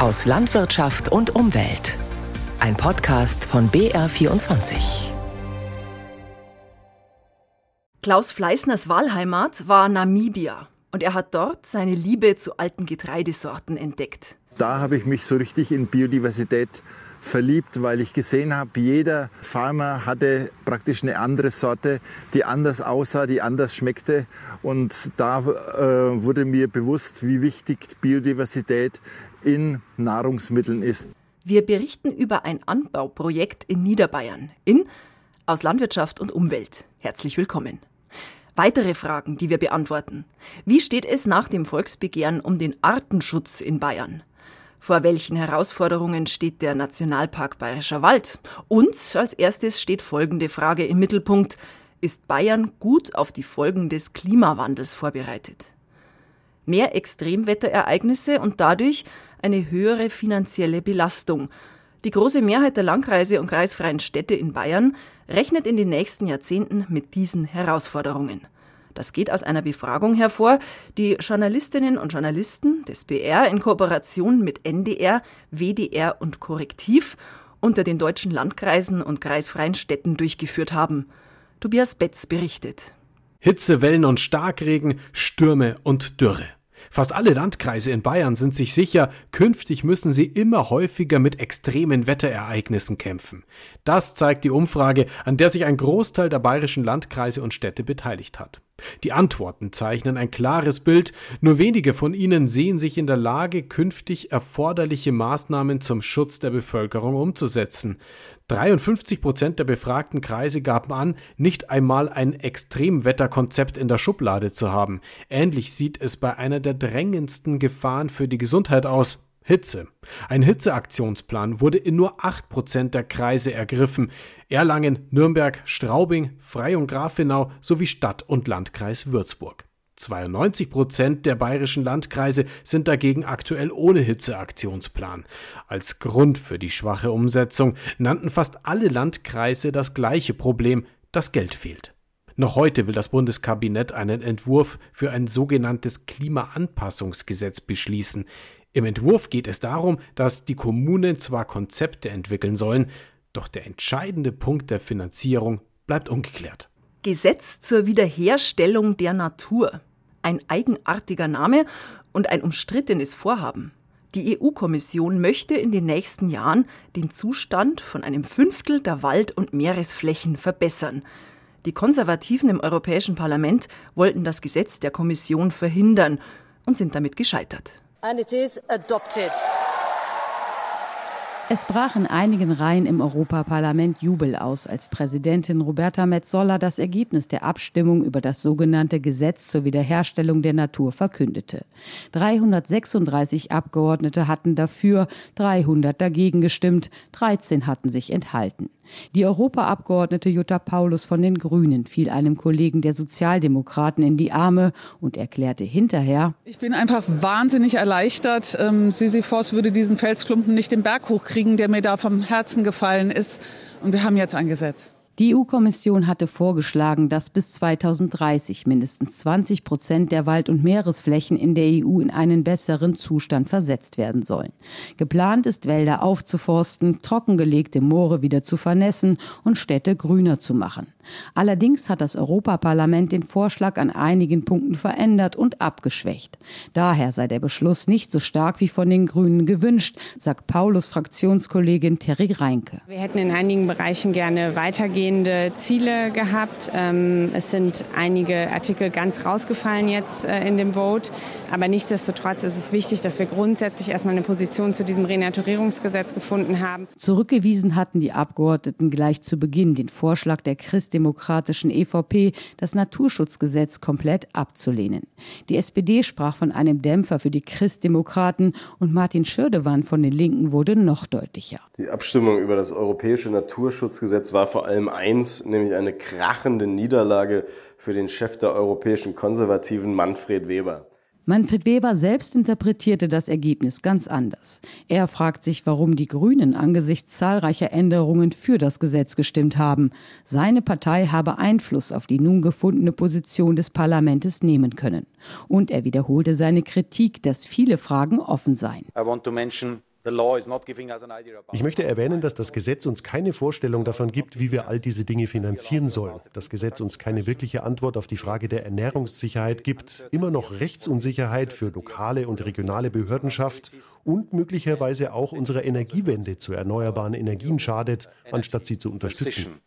aus Landwirtschaft und Umwelt. Ein Podcast von BR24. Klaus Fleißners Wahlheimat war Namibia und er hat dort seine Liebe zu alten Getreidesorten entdeckt. Da habe ich mich so richtig in Biodiversität verliebt, weil ich gesehen habe, jeder Farmer hatte praktisch eine andere Sorte, die anders aussah, die anders schmeckte. Und da äh, wurde mir bewusst, wie wichtig Biodiversität in Nahrungsmitteln ist. Wir berichten über ein Anbauprojekt in Niederbayern in aus Landwirtschaft und Umwelt. Herzlich willkommen. Weitere Fragen, die wir beantworten. Wie steht es nach dem Volksbegehren um den Artenschutz in Bayern? Vor welchen Herausforderungen steht der Nationalpark Bayerischer Wald? Und als erstes steht folgende Frage im Mittelpunkt. Ist Bayern gut auf die Folgen des Klimawandels vorbereitet? Mehr Extremwetterereignisse und dadurch eine höhere finanzielle Belastung. Die große Mehrheit der Landkreise und kreisfreien Städte in Bayern rechnet in den nächsten Jahrzehnten mit diesen Herausforderungen. Das geht aus einer Befragung hervor, die Journalistinnen und Journalisten des BR in Kooperation mit NDR, WDR und Korrektiv unter den deutschen Landkreisen und kreisfreien Städten durchgeführt haben. Tobias Betz berichtet. Hitzewellen und Starkregen, Stürme und Dürre. Fast alle Landkreise in Bayern sind sich sicher, künftig müssen sie immer häufiger mit extremen Wetterereignissen kämpfen. Das zeigt die Umfrage, an der sich ein Großteil der bayerischen Landkreise und Städte beteiligt hat. Die Antworten zeichnen ein klares Bild, nur wenige von ihnen sehen sich in der Lage, künftig erforderliche Maßnahmen zum Schutz der Bevölkerung umzusetzen. 53 Prozent der befragten Kreise gaben an, nicht einmal ein Extremwetterkonzept in der Schublade zu haben. Ähnlich sieht es bei einer der drängendsten Gefahren für die Gesundheit aus. Hitze. Ein Hitzeaktionsplan wurde in nur 8% der Kreise ergriffen. Erlangen, Nürnberg, Straubing, Frei und Grafenau sowie Stadt- und Landkreis Würzburg. 92 Prozent der bayerischen Landkreise sind dagegen aktuell ohne Hitzeaktionsplan. Als Grund für die schwache Umsetzung nannten fast alle Landkreise das gleiche Problem, das Geld fehlt. Noch heute will das Bundeskabinett einen Entwurf für ein sogenanntes Klimaanpassungsgesetz beschließen. Im Entwurf geht es darum, dass die Kommunen zwar Konzepte entwickeln sollen, doch der entscheidende Punkt der Finanzierung bleibt ungeklärt. Gesetz zur Wiederherstellung der Natur. Ein eigenartiger Name und ein umstrittenes Vorhaben. Die EU-Kommission möchte in den nächsten Jahren den Zustand von einem Fünftel der Wald- und Meeresflächen verbessern. Die Konservativen im Europäischen Parlament wollten das Gesetz der Kommission verhindern und sind damit gescheitert and it is adopted. Es brach in einigen Reihen im Europaparlament Jubel aus, als Präsidentin Roberta Metsola das Ergebnis der Abstimmung über das sogenannte Gesetz zur Wiederherstellung der Natur verkündete. 336 Abgeordnete hatten dafür, 300 dagegen gestimmt, 13 hatten sich enthalten. Die Europaabgeordnete Jutta Paulus von den Grünen fiel einem Kollegen der Sozialdemokraten in die Arme und erklärte hinterher: Ich bin einfach wahnsinnig erleichtert. Ähm, Sisyphos würde diesen Felsklumpen nicht den Berg hochkriegen, der mir da vom Herzen gefallen ist. Und wir haben jetzt ein Gesetz. Die EU-Kommission hatte vorgeschlagen, dass bis 2030 mindestens 20 Prozent der Wald- und Meeresflächen in der EU in einen besseren Zustand versetzt werden sollen. Geplant ist, Wälder aufzuforsten, trockengelegte Moore wieder zu vernässen und Städte grüner zu machen. Allerdings hat das Europaparlament den Vorschlag an einigen Punkten verändert und abgeschwächt. Daher sei der Beschluss nicht so stark wie von den Grünen gewünscht, sagt Paulus Fraktionskollegin Terry Reinke. Wir hätten in einigen Bereichen gerne weitergehende Ziele gehabt. Ähm, es sind einige Artikel ganz rausgefallen jetzt äh, in dem Vote. Aber nichtsdestotrotz ist es wichtig, dass wir grundsätzlich erstmal eine Position zu diesem Renaturierungsgesetz gefunden haben. Zurückgewiesen hatten die Abgeordneten gleich zu Beginn den Vorschlag der Christ christdemokratischen EVP, das Naturschutzgesetz komplett abzulehnen. Die SPD sprach von einem Dämpfer für die Christdemokraten und Martin Schirdewan von den Linken wurde noch deutlicher. Die Abstimmung über das europäische Naturschutzgesetz war vor allem eins, nämlich eine krachende Niederlage für den Chef der europäischen Konservativen Manfred Weber. Manfred Weber selbst interpretierte das Ergebnis ganz anders. Er fragt sich, warum die Grünen angesichts zahlreicher Änderungen für das Gesetz gestimmt haben. Seine Partei habe Einfluss auf die nun gefundene Position des Parlaments nehmen können. Und er wiederholte seine Kritik, dass viele Fragen offen seien. I want to mention Ich möchte erwähnen, dass das Gesetz uns keine Vorstellung davon gibt, wie wir all diese Dinge finanzieren sollen. Das Gesetz uns keine wirkliche Antwort auf die Frage der Ernährungssicherheit gibt, immer noch Rechtsunsicherheit für lokale und regionale Behörden schafft und möglicherweise auch unserer Energiewende zu erneuerbaren Energien schadet, anstatt sie zu unterstützen.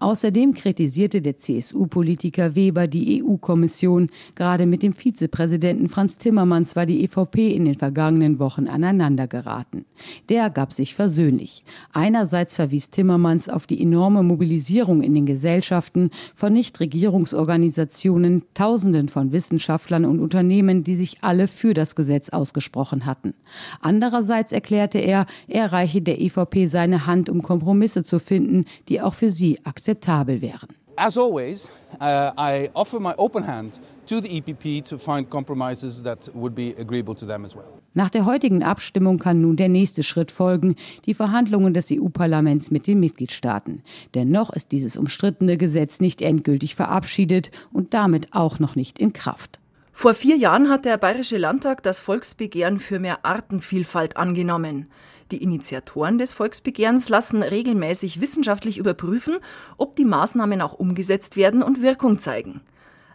Außerdem kritisierte der CSU-Politiker Weber die EU-Kommission. Gerade mit dem Vizepräsidenten Franz Timmermans war die EVP in den vergangenen Wochen aneinandergeraten. Der gab sich versöhnlich. Einerseits verwies Timmermans auf die enorme Mobilisierung in den Gesellschaften von Nichtregierungsorganisationen, Tausenden von Wissenschaftlern und Unternehmen, die sich alle für das Gesetz ausgesprochen hatten. Andererseits erklärte er, er reiche der EVP seine Hand, um Kompromisse zu finden, die auch für sie akzeptabel akzeptabel wären. As always, uh, I offer my open hand to the EPP to find compromises that would be agreeable to them as well. Nach der heutigen Abstimmung kann nun der nächste Schritt folgen, die Verhandlungen des EU-Parlaments mit den Mitgliedstaaten. Denn noch ist dieses umstrittene Gesetz nicht endgültig verabschiedet und damit auch noch nicht in Kraft. Vor vier Jahren hat der Bayerische Landtag das Volksbegehren für mehr Artenvielfalt angenommen. Die Initiatoren des Volksbegehrens lassen regelmäßig wissenschaftlich überprüfen, ob die Maßnahmen auch umgesetzt werden und Wirkung zeigen.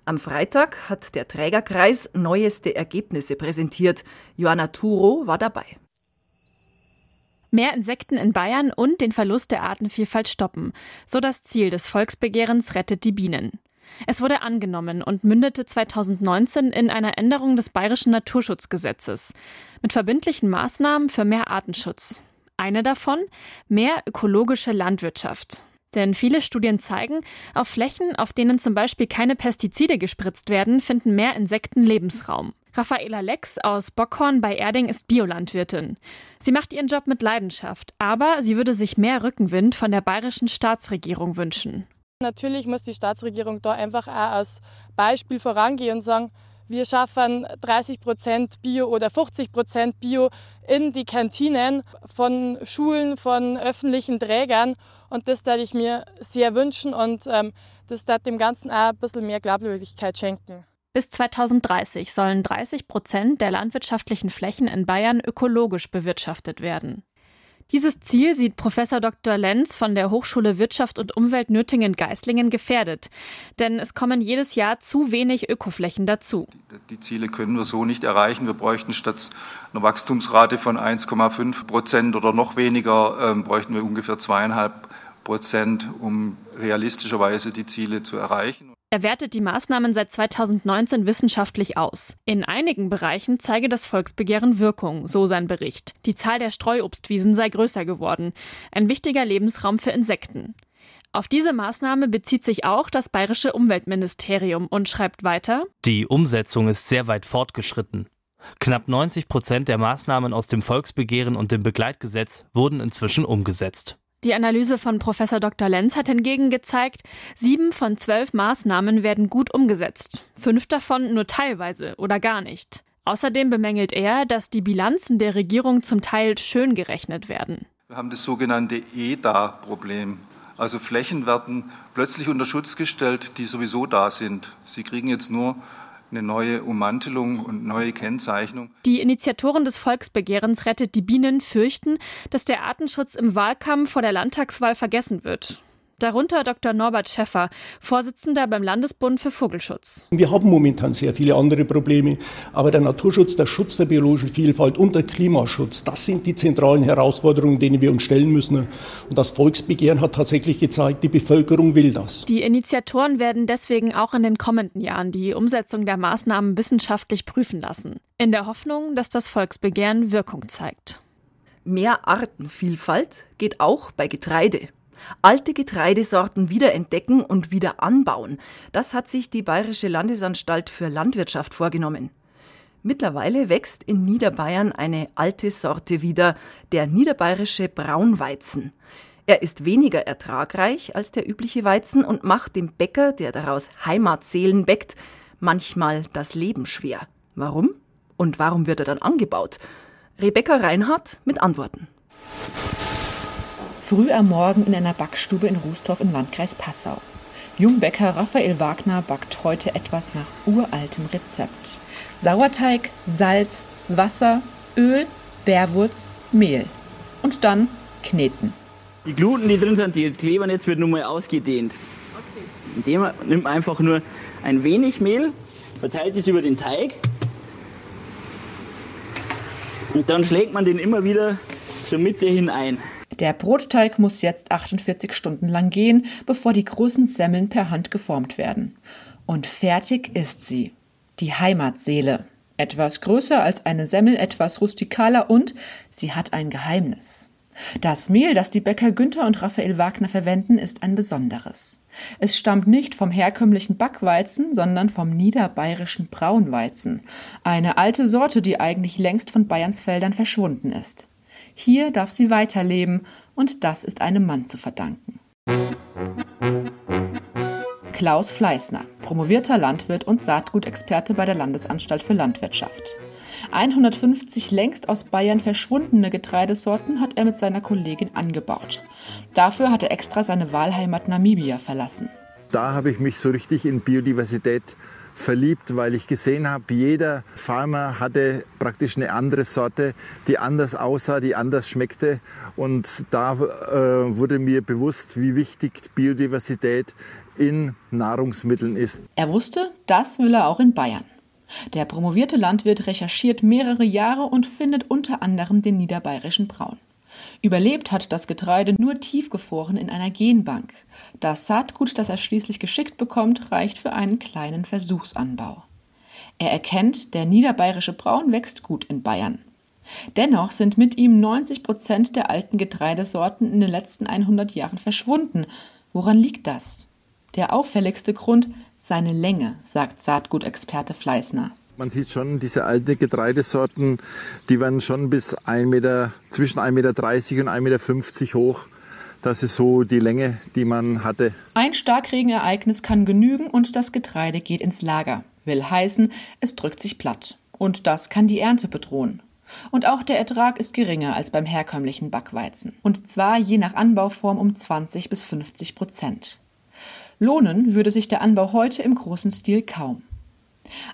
Am Freitag hat der Trägerkreis neueste Ergebnisse präsentiert. Joanna Turo war dabei. Mehr Insekten in Bayern und den Verlust der Artenvielfalt stoppen. So das Ziel des Volksbegehrens Rettet die Bienen. Es wurde angenommen und mündete 2019 in einer Änderung des bayerischen Naturschutzgesetzes mit verbindlichen Maßnahmen für mehr Artenschutz. Eine davon mehr ökologische Landwirtschaft. Denn viele Studien zeigen, auf Flächen, auf denen zum Beispiel keine Pestizide gespritzt werden, finden mehr Insekten Lebensraum. Raffaela Lex aus Bockhorn bei Erding ist Biolandwirtin. Sie macht ihren Job mit Leidenschaft, aber sie würde sich mehr Rückenwind von der bayerischen Staatsregierung wünschen. Natürlich muss die Staatsregierung da einfach auch als Beispiel vorangehen und sagen, wir schaffen 30 Prozent Bio oder 50 Prozent Bio in die Kantinen von Schulen, von öffentlichen Trägern. Und das würde ich mir sehr wünschen und ähm, das wird dem Ganzen auch ein bisschen mehr Glaubwürdigkeit schenken. Bis 2030 sollen 30 Prozent der landwirtschaftlichen Flächen in Bayern ökologisch bewirtschaftet werden. Dieses Ziel sieht Professor Dr. Lenz von der Hochschule Wirtschaft und Umwelt Nürtingen-Geislingen gefährdet. Denn es kommen jedes Jahr zu wenig Ökoflächen dazu. Die Ziele können wir so nicht erreichen. Wir bräuchten statt einer Wachstumsrate von 1,5 Prozent oder noch weniger, ähm, bräuchten wir ungefähr zweieinhalb Prozent, um realistischerweise die Ziele zu erreichen. Er wertet die Maßnahmen seit 2019 wissenschaftlich aus. In einigen Bereichen zeige das Volksbegehren Wirkung, so sein Bericht. Die Zahl der Streuobstwiesen sei größer geworden. Ein wichtiger Lebensraum für Insekten. Auf diese Maßnahme bezieht sich auch das bayerische Umweltministerium und schreibt weiter: Die Umsetzung ist sehr weit fortgeschritten. Knapp 90 Prozent der Maßnahmen aus dem Volksbegehren und dem Begleitgesetz wurden inzwischen umgesetzt. Die Analyse von Professor Dr. Lenz hat hingegen gezeigt, sieben von zwölf Maßnahmen werden gut umgesetzt, fünf davon nur teilweise oder gar nicht. Außerdem bemängelt er, dass die Bilanzen der Regierung zum Teil schön gerechnet werden. Wir haben das sogenannte EDA-Problem. Also Flächen werden plötzlich unter Schutz gestellt, die sowieso da sind. Sie kriegen jetzt nur eine neue Ummantelung und neue Kennzeichnung. Die Initiatoren des Volksbegehrens Rettet die Bienen fürchten, dass der Artenschutz im Wahlkampf vor der Landtagswahl vergessen wird. Darunter Dr. Norbert Schäffer, Vorsitzender beim Landesbund für Vogelschutz. Wir haben momentan sehr viele andere Probleme, aber der Naturschutz, der Schutz der biologischen Vielfalt und der Klimaschutz, das sind die zentralen Herausforderungen, denen wir uns stellen müssen. Und das Volksbegehren hat tatsächlich gezeigt, die Bevölkerung will das. Die Initiatoren werden deswegen auch in den kommenden Jahren die Umsetzung der Maßnahmen wissenschaftlich prüfen lassen, in der Hoffnung, dass das Volksbegehren Wirkung zeigt. Mehr Artenvielfalt geht auch bei Getreide. Alte Getreidesorten wiederentdecken und wieder anbauen, das hat sich die Bayerische Landesanstalt für Landwirtschaft vorgenommen. Mittlerweile wächst in Niederbayern eine alte Sorte wieder, der niederbayerische Braunweizen. Er ist weniger ertragreich als der übliche Weizen und macht dem Bäcker, der daraus Heimatseelen bäckt, manchmal das Leben schwer. Warum? Und warum wird er dann angebaut? Rebecca Reinhardt mit Antworten. Früh am Morgen in einer Backstube in Rußtorf im Landkreis Passau. Jungbäcker Raphael Wagner backt heute etwas nach uraltem Rezept. Sauerteig, Salz, Wasser, Öl Bärwurz, Mehl und dann kneten. Die Gluten, die drin sind, die klebern jetzt wird nun mal ausgedehnt. Okay. Indem man nimmt einfach nur ein wenig Mehl, verteilt es über den Teig und dann schlägt man den immer wieder zur Mitte hin ein. Der Brotteig muss jetzt 48 Stunden lang gehen, bevor die großen Semmeln per Hand geformt werden. Und fertig ist sie. Die Heimatseele. Etwas größer als eine Semmel, etwas rustikaler und sie hat ein Geheimnis. Das Mehl, das die Bäcker Günther und Raphael Wagner verwenden, ist ein besonderes. Es stammt nicht vom herkömmlichen Backweizen, sondern vom niederbayerischen Braunweizen, eine alte Sorte, die eigentlich längst von Bayerns Feldern verschwunden ist. Hier darf sie weiterleben, und das ist einem Mann zu verdanken. Klaus Fleißner, promovierter Landwirt und Saatgutexperte bei der Landesanstalt für Landwirtschaft. 150 längst aus Bayern verschwundene Getreidesorten hat er mit seiner Kollegin angebaut. Dafür hat er extra seine Wahlheimat Namibia verlassen. Da habe ich mich so richtig in Biodiversität verliebt, weil ich gesehen habe, jeder Farmer hatte praktisch eine andere Sorte, die anders aussah, die anders schmeckte. Und da äh, wurde mir bewusst, wie wichtig Biodiversität in Nahrungsmitteln ist. Er wusste, das will er auch in Bayern. Der promovierte Landwirt recherchiert mehrere Jahre und findet unter anderem den niederbayerischen Braun. Überlebt hat das Getreide nur tiefgefroren in einer Genbank. Das Saatgut, das er schließlich geschickt bekommt, reicht für einen kleinen Versuchsanbau. Er erkennt, der niederbayerische Braun wächst gut in Bayern. Dennoch sind mit ihm 90 Prozent der alten Getreidesorten in den letzten 100 Jahren verschwunden. Woran liegt das? Der auffälligste Grund seine Länge, sagt Saatgutexperte Fleißner. Man sieht schon, diese alten Getreidesorten, die werden schon bis 1 Meter, zwischen 1,30 Meter und 1,50 Meter hoch. Das ist so die Länge, die man hatte. Ein Starkregenereignis kann genügen und das Getreide geht ins Lager. Will heißen, es drückt sich platt. Und das kann die Ernte bedrohen. Und auch der Ertrag ist geringer als beim herkömmlichen Backweizen. Und zwar je nach Anbauform um 20 bis 50 Prozent. Lohnen würde sich der Anbau heute im großen Stil kaum.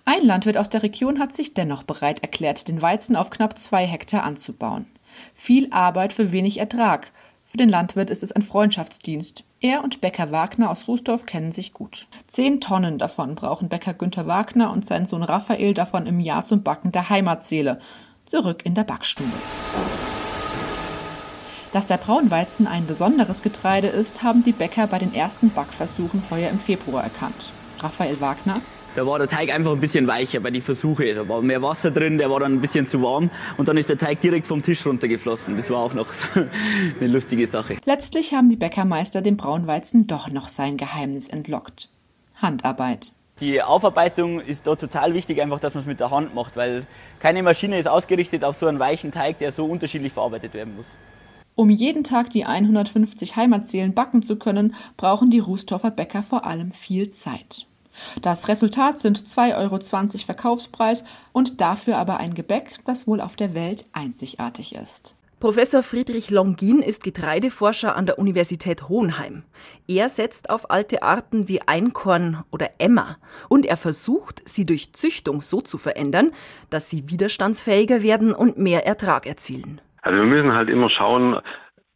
Ein Landwirt aus der Region hat sich dennoch bereit erklärt, den Weizen auf knapp zwei Hektar anzubauen. Viel Arbeit für wenig Ertrag. Für den Landwirt ist es ein Freundschaftsdienst. Er und Bäcker Wagner aus Rußdorf kennen sich gut. Zehn Tonnen davon brauchen Bäcker Günther Wagner und sein Sohn Raphael davon im Jahr zum Backen der Heimatseele. Zurück in der Backstube. Dass der Braunweizen ein besonderes Getreide ist, haben die Bäcker bei den ersten Backversuchen heuer im Februar erkannt. Raphael Wagner. Da war der Teig einfach ein bisschen weicher bei den Versuchen. Da war mehr Wasser drin, der war dann ein bisschen zu warm und dann ist der Teig direkt vom Tisch runtergeflossen. Das war auch noch eine lustige Sache. Letztlich haben die Bäckermeister dem Braunweizen doch noch sein Geheimnis entlockt. Handarbeit. Die Aufarbeitung ist da total wichtig, einfach, dass man es mit der Hand macht, weil keine Maschine ist ausgerichtet auf so einen weichen Teig, der so unterschiedlich verarbeitet werden muss. Um jeden Tag die 150 Heimatseelen backen zu können, brauchen die Rußtorfer Bäcker vor allem viel Zeit. Das Resultat sind 2,20 Euro Verkaufspreis und dafür aber ein Gebäck, das wohl auf der Welt einzigartig ist. Professor Friedrich Longin ist Getreideforscher an der Universität Hohenheim. Er setzt auf alte Arten wie Einkorn oder Emmer und er versucht, sie durch Züchtung so zu verändern, dass sie widerstandsfähiger werden und mehr Ertrag erzielen. Also wir müssen halt immer schauen,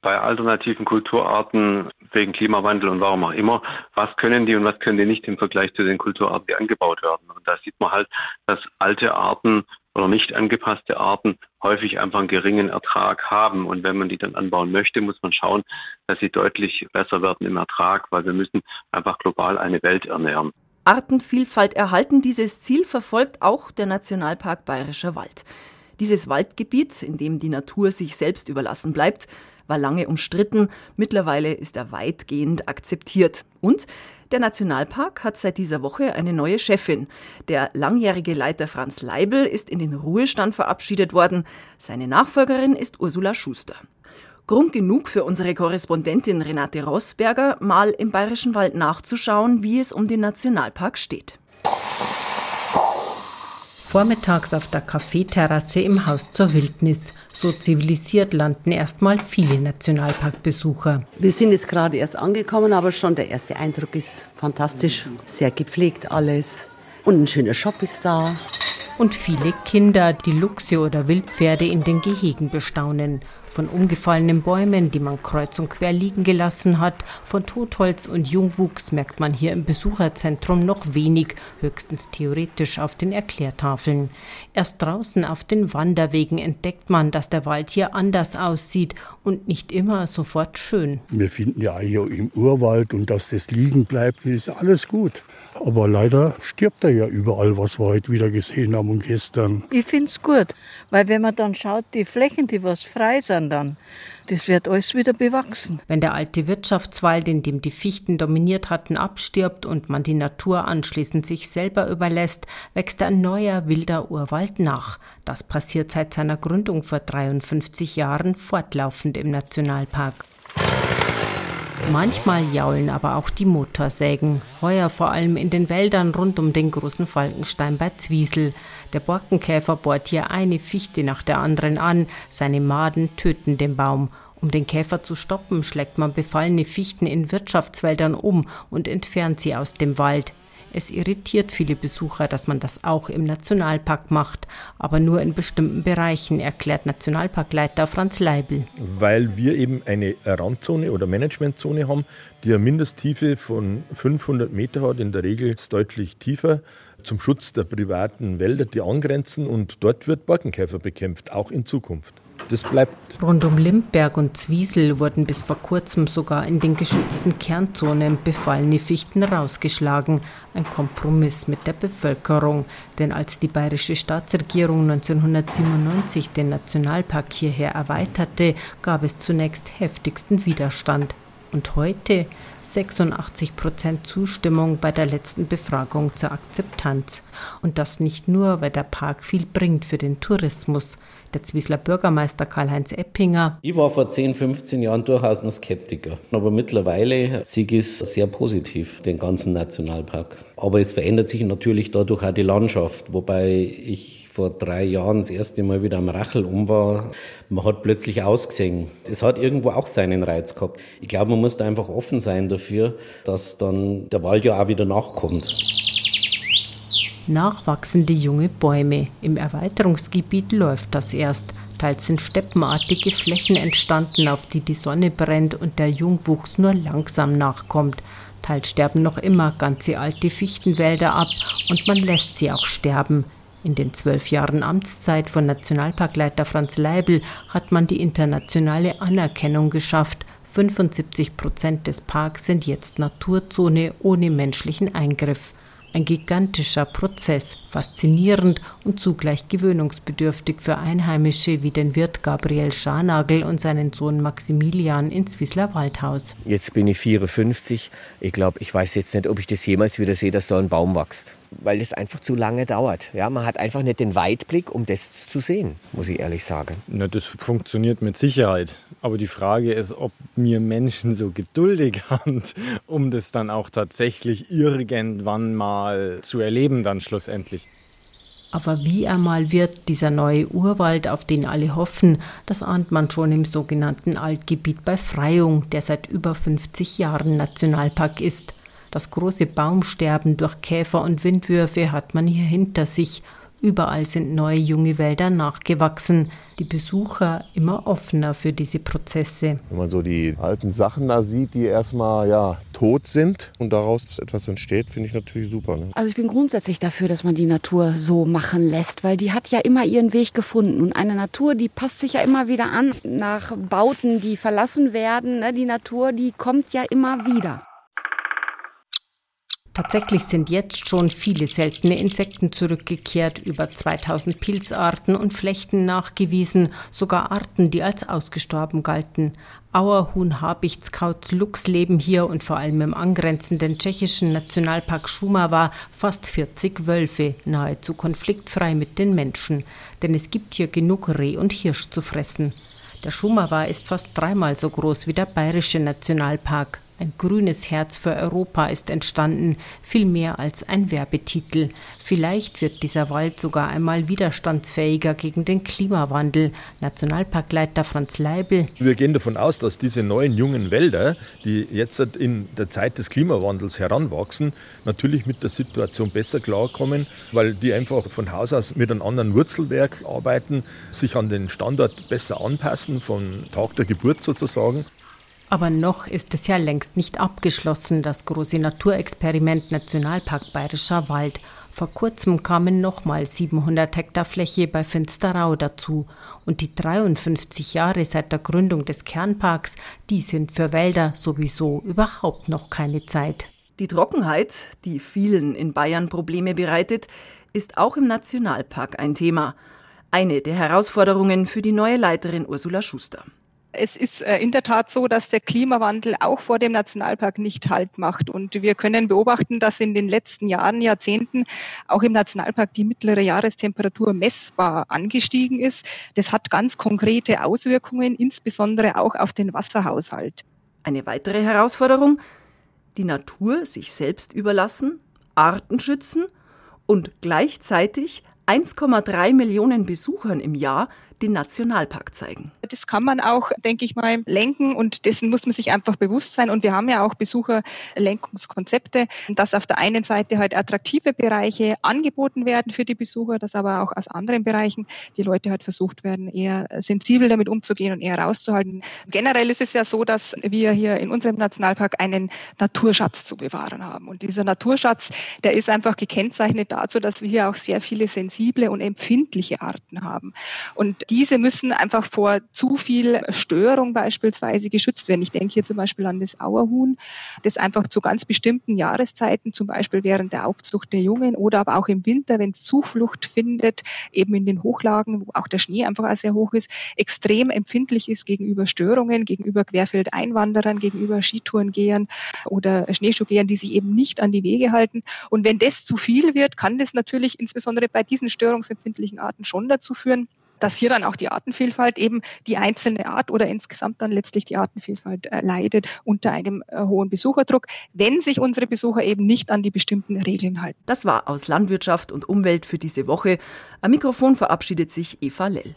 bei alternativen Kulturarten wegen Klimawandel und warum auch immer, was können die und was können die nicht im Vergleich zu den Kulturarten, die angebaut werden. Und da sieht man halt, dass alte Arten oder nicht angepasste Arten häufig einfach einen geringen Ertrag haben. Und wenn man die dann anbauen möchte, muss man schauen, dass sie deutlich besser werden im Ertrag, weil wir müssen einfach global eine Welt ernähren. Artenvielfalt erhalten, dieses Ziel verfolgt auch der Nationalpark Bayerischer Wald. Dieses Waldgebiet, in dem die Natur sich selbst überlassen bleibt, war lange umstritten, mittlerweile ist er weitgehend akzeptiert. Und der Nationalpark hat seit dieser Woche eine neue Chefin. Der langjährige Leiter Franz Leibel ist in den Ruhestand verabschiedet worden. Seine Nachfolgerin ist Ursula Schuster. Grund genug für unsere Korrespondentin Renate Rossberger, mal im Bayerischen Wald nachzuschauen, wie es um den Nationalpark steht. Vormittags auf der Kaffeeterrasse im Haus zur Wildnis. So zivilisiert landen erstmal viele Nationalparkbesucher. Wir sind jetzt gerade erst angekommen, aber schon der erste Eindruck ist fantastisch. Sehr gepflegt alles. Und ein schöner Shop ist da. Und viele Kinder, die Luchse oder Wildpferde in den Gehegen bestaunen. Von umgefallenen Bäumen, die man kreuz und quer liegen gelassen hat, von Totholz und Jungwuchs merkt man hier im Besucherzentrum noch wenig, höchstens theoretisch auf den Erklärtafeln. Erst draußen auf den Wanderwegen entdeckt man, dass der Wald hier anders aussieht und nicht immer sofort schön. Wir finden ja hier im Urwald und dass das liegen bleibt, ist alles gut. Aber leider stirbt er ja überall, was wir heute wieder gesehen haben und gestern. Ich finde es gut, weil wenn man dann schaut, die Flächen, die was frei sind dann, das wird alles wieder bewachsen. Wenn der alte Wirtschaftswald, in dem die Fichten dominiert hatten, abstirbt und man die Natur anschließend sich selber überlässt, wächst ein neuer wilder Urwald nach. Das passiert seit seiner Gründung vor 53 Jahren fortlaufend im Nationalpark. Manchmal jaulen aber auch die Motorsägen. Heuer vor allem in den Wäldern rund um den großen Falkenstein bei Zwiesel. Der Borkenkäfer bohrt hier eine Fichte nach der anderen an. Seine Maden töten den Baum. Um den Käfer zu stoppen, schlägt man befallene Fichten in Wirtschaftswäldern um und entfernt sie aus dem Wald. Es irritiert viele Besucher, dass man das auch im Nationalpark macht, aber nur in bestimmten Bereichen, erklärt Nationalparkleiter Franz Leibel. Weil wir eben eine Randzone oder Managementzone haben, die eine Mindesttiefe von 500 Meter hat, in der Regel ist deutlich tiefer zum Schutz der privaten Wälder, die angrenzen und dort wird Borkenkäfer bekämpft, auch in Zukunft. Das bleibt. Rund um Limberg und Zwiesel wurden bis vor kurzem sogar in den geschützten Kernzonen befallene Fichten rausgeschlagen. Ein Kompromiss mit der Bevölkerung. Denn als die bayerische Staatsregierung 1997 den Nationalpark hierher erweiterte, gab es zunächst heftigsten Widerstand. Und heute 86 Prozent Zustimmung bei der letzten Befragung zur Akzeptanz. Und das nicht nur, weil der Park viel bringt für den Tourismus. Der Zwiesler Bürgermeister Karl-Heinz Eppinger. Ich war vor 10, 15 Jahren durchaus noch Skeptiker. Aber mittlerweile ich es sehr positiv, den ganzen Nationalpark. Aber es verändert sich natürlich dadurch auch die Landschaft, wobei ich vor drei Jahren das erste Mal wieder am Rachel um war, man hat plötzlich ausgesehen. Es hat irgendwo auch seinen Reiz gehabt. Ich glaube, man muss da einfach offen sein dafür, dass dann der Wald ja auch wieder nachkommt. Nachwachsende junge Bäume. Im Erweiterungsgebiet läuft das erst. Teils sind steppenartige Flächen entstanden, auf die die Sonne brennt und der Jungwuchs nur langsam nachkommt. Teils sterben noch immer ganze alte Fichtenwälder ab und man lässt sie auch sterben. In den zwölf Jahren Amtszeit von Nationalparkleiter Franz Leibel hat man die internationale Anerkennung geschafft. 75 Prozent des Parks sind jetzt Naturzone ohne menschlichen Eingriff. Ein gigantischer Prozess, faszinierend und zugleich gewöhnungsbedürftig für Einheimische wie den Wirt Gabriel Scharnagel und seinen Sohn Maximilian ins Wissler Waldhaus. Jetzt bin ich 54. Ich glaube, ich weiß jetzt nicht, ob ich das jemals wieder sehe, dass da ein Baum wächst. Weil das einfach zu lange dauert. Ja, man hat einfach nicht den Weitblick, um das zu sehen, muss ich ehrlich sagen. Na, das funktioniert mit Sicherheit. Aber die Frage ist, ob wir Menschen so geduldig sind, um das dann auch tatsächlich irgendwann mal zu erleben, dann schlussendlich. Aber wie er mal wird, dieser neue Urwald, auf den alle hoffen, das ahnt man schon im sogenannten Altgebiet bei Freyung, der seit über 50 Jahren Nationalpark ist. Das große Baumsterben durch Käfer und Windwürfe hat man hier hinter sich Überall sind neue junge Wälder nachgewachsen. Die Besucher immer offener für diese Prozesse. Wenn man so die alten Sachen da sieht, die erstmal ja, tot sind und daraus etwas entsteht, finde ich natürlich super. Ne? Also ich bin grundsätzlich dafür, dass man die Natur so machen lässt, weil die hat ja immer ihren Weg gefunden. Und eine Natur, die passt sich ja immer wieder an nach Bauten, die verlassen werden. Ne? Die Natur, die kommt ja immer wieder. Tatsächlich sind jetzt schon viele seltene Insekten zurückgekehrt, über 2000 Pilzarten und Flechten nachgewiesen, sogar Arten, die als ausgestorben galten. Auerhuhn, Habichts, Kauz, Luchs leben hier und vor allem im angrenzenden tschechischen Nationalpark Šumava fast 40 Wölfe, nahezu konfliktfrei mit den Menschen. Denn es gibt hier genug Reh und Hirsch zu fressen. Der Šumava ist fast dreimal so groß wie der bayerische Nationalpark. Ein grünes Herz für Europa ist entstanden, viel mehr als ein Werbetitel. Vielleicht wird dieser Wald sogar einmal widerstandsfähiger gegen den Klimawandel. Nationalparkleiter Franz Leibel. Wir gehen davon aus, dass diese neuen jungen Wälder, die jetzt in der Zeit des Klimawandels heranwachsen, natürlich mit der Situation besser klarkommen, weil die einfach von Haus aus mit einem anderen Wurzelwerk arbeiten, sich an den Standort besser anpassen, von Tag der Geburt sozusagen. Aber noch ist es ja längst nicht abgeschlossen, das große Naturexperiment Nationalpark Bayerischer Wald. Vor kurzem kamen nochmal 700 Hektar Fläche bei Finsterau dazu. Und die 53 Jahre seit der Gründung des Kernparks, die sind für Wälder sowieso überhaupt noch keine Zeit. Die Trockenheit, die vielen in Bayern Probleme bereitet, ist auch im Nationalpark ein Thema. Eine der Herausforderungen für die neue Leiterin Ursula Schuster. Es ist äh, in der Tat so, dass der Klimawandel auch vor dem Nationalpark nicht Halt macht. Und wir können beobachten, dass in den letzten Jahren, Jahrzehnten auch im Nationalpark die mittlere Jahrestemperatur messbar angestiegen ist. Das hat ganz konkrete Auswirkungen, insbesondere auch auf den Wasserhaushalt. Eine weitere Herausforderung, die Natur sich selbst überlassen, Arten schützen und gleichzeitig 1,3 Millionen Besuchern im Jahr den Nationalpark zeigen. Das kann man auch, denke ich mal, lenken und dessen muss man sich einfach bewusst sein. Und wir haben ja auch Besucherlenkungskonzepte, dass auf der einen Seite halt attraktive Bereiche angeboten werden für die Besucher, dass aber auch aus anderen Bereichen die Leute halt versucht werden, eher sensibel damit umzugehen und eher rauszuhalten. Generell ist es ja so, dass wir hier in unserem Nationalpark einen Naturschatz zu bewahren haben. Und dieser Naturschatz, der ist einfach gekennzeichnet dazu, dass wir hier auch sehr viele sensible und empfindliche Arten haben. Und diese müssen einfach vor zu viel Störung beispielsweise geschützt werden. Ich denke hier zum Beispiel an das Auerhuhn, das einfach zu ganz bestimmten Jahreszeiten, zum Beispiel während der Aufzucht der Jungen oder aber auch im Winter, wenn es Zuflucht findet, eben in den Hochlagen, wo auch der Schnee einfach sehr hoch ist, extrem empfindlich ist gegenüber Störungen, gegenüber Querfeldeinwanderern, gegenüber Skitourengehern oder Schneeschuhgehern, die sich eben nicht an die Wege halten. Und wenn das zu viel wird, kann das natürlich insbesondere bei diesen störungsempfindlichen Arten schon dazu führen, dass hier dann auch die Artenvielfalt eben die einzelne Art oder insgesamt dann letztlich die Artenvielfalt äh, leidet unter einem äh, hohen Besucherdruck, wenn sich unsere Besucher eben nicht an die bestimmten Regeln halten. Das war aus Landwirtschaft und Umwelt für diese Woche. Am Mikrofon verabschiedet sich Eva Lell.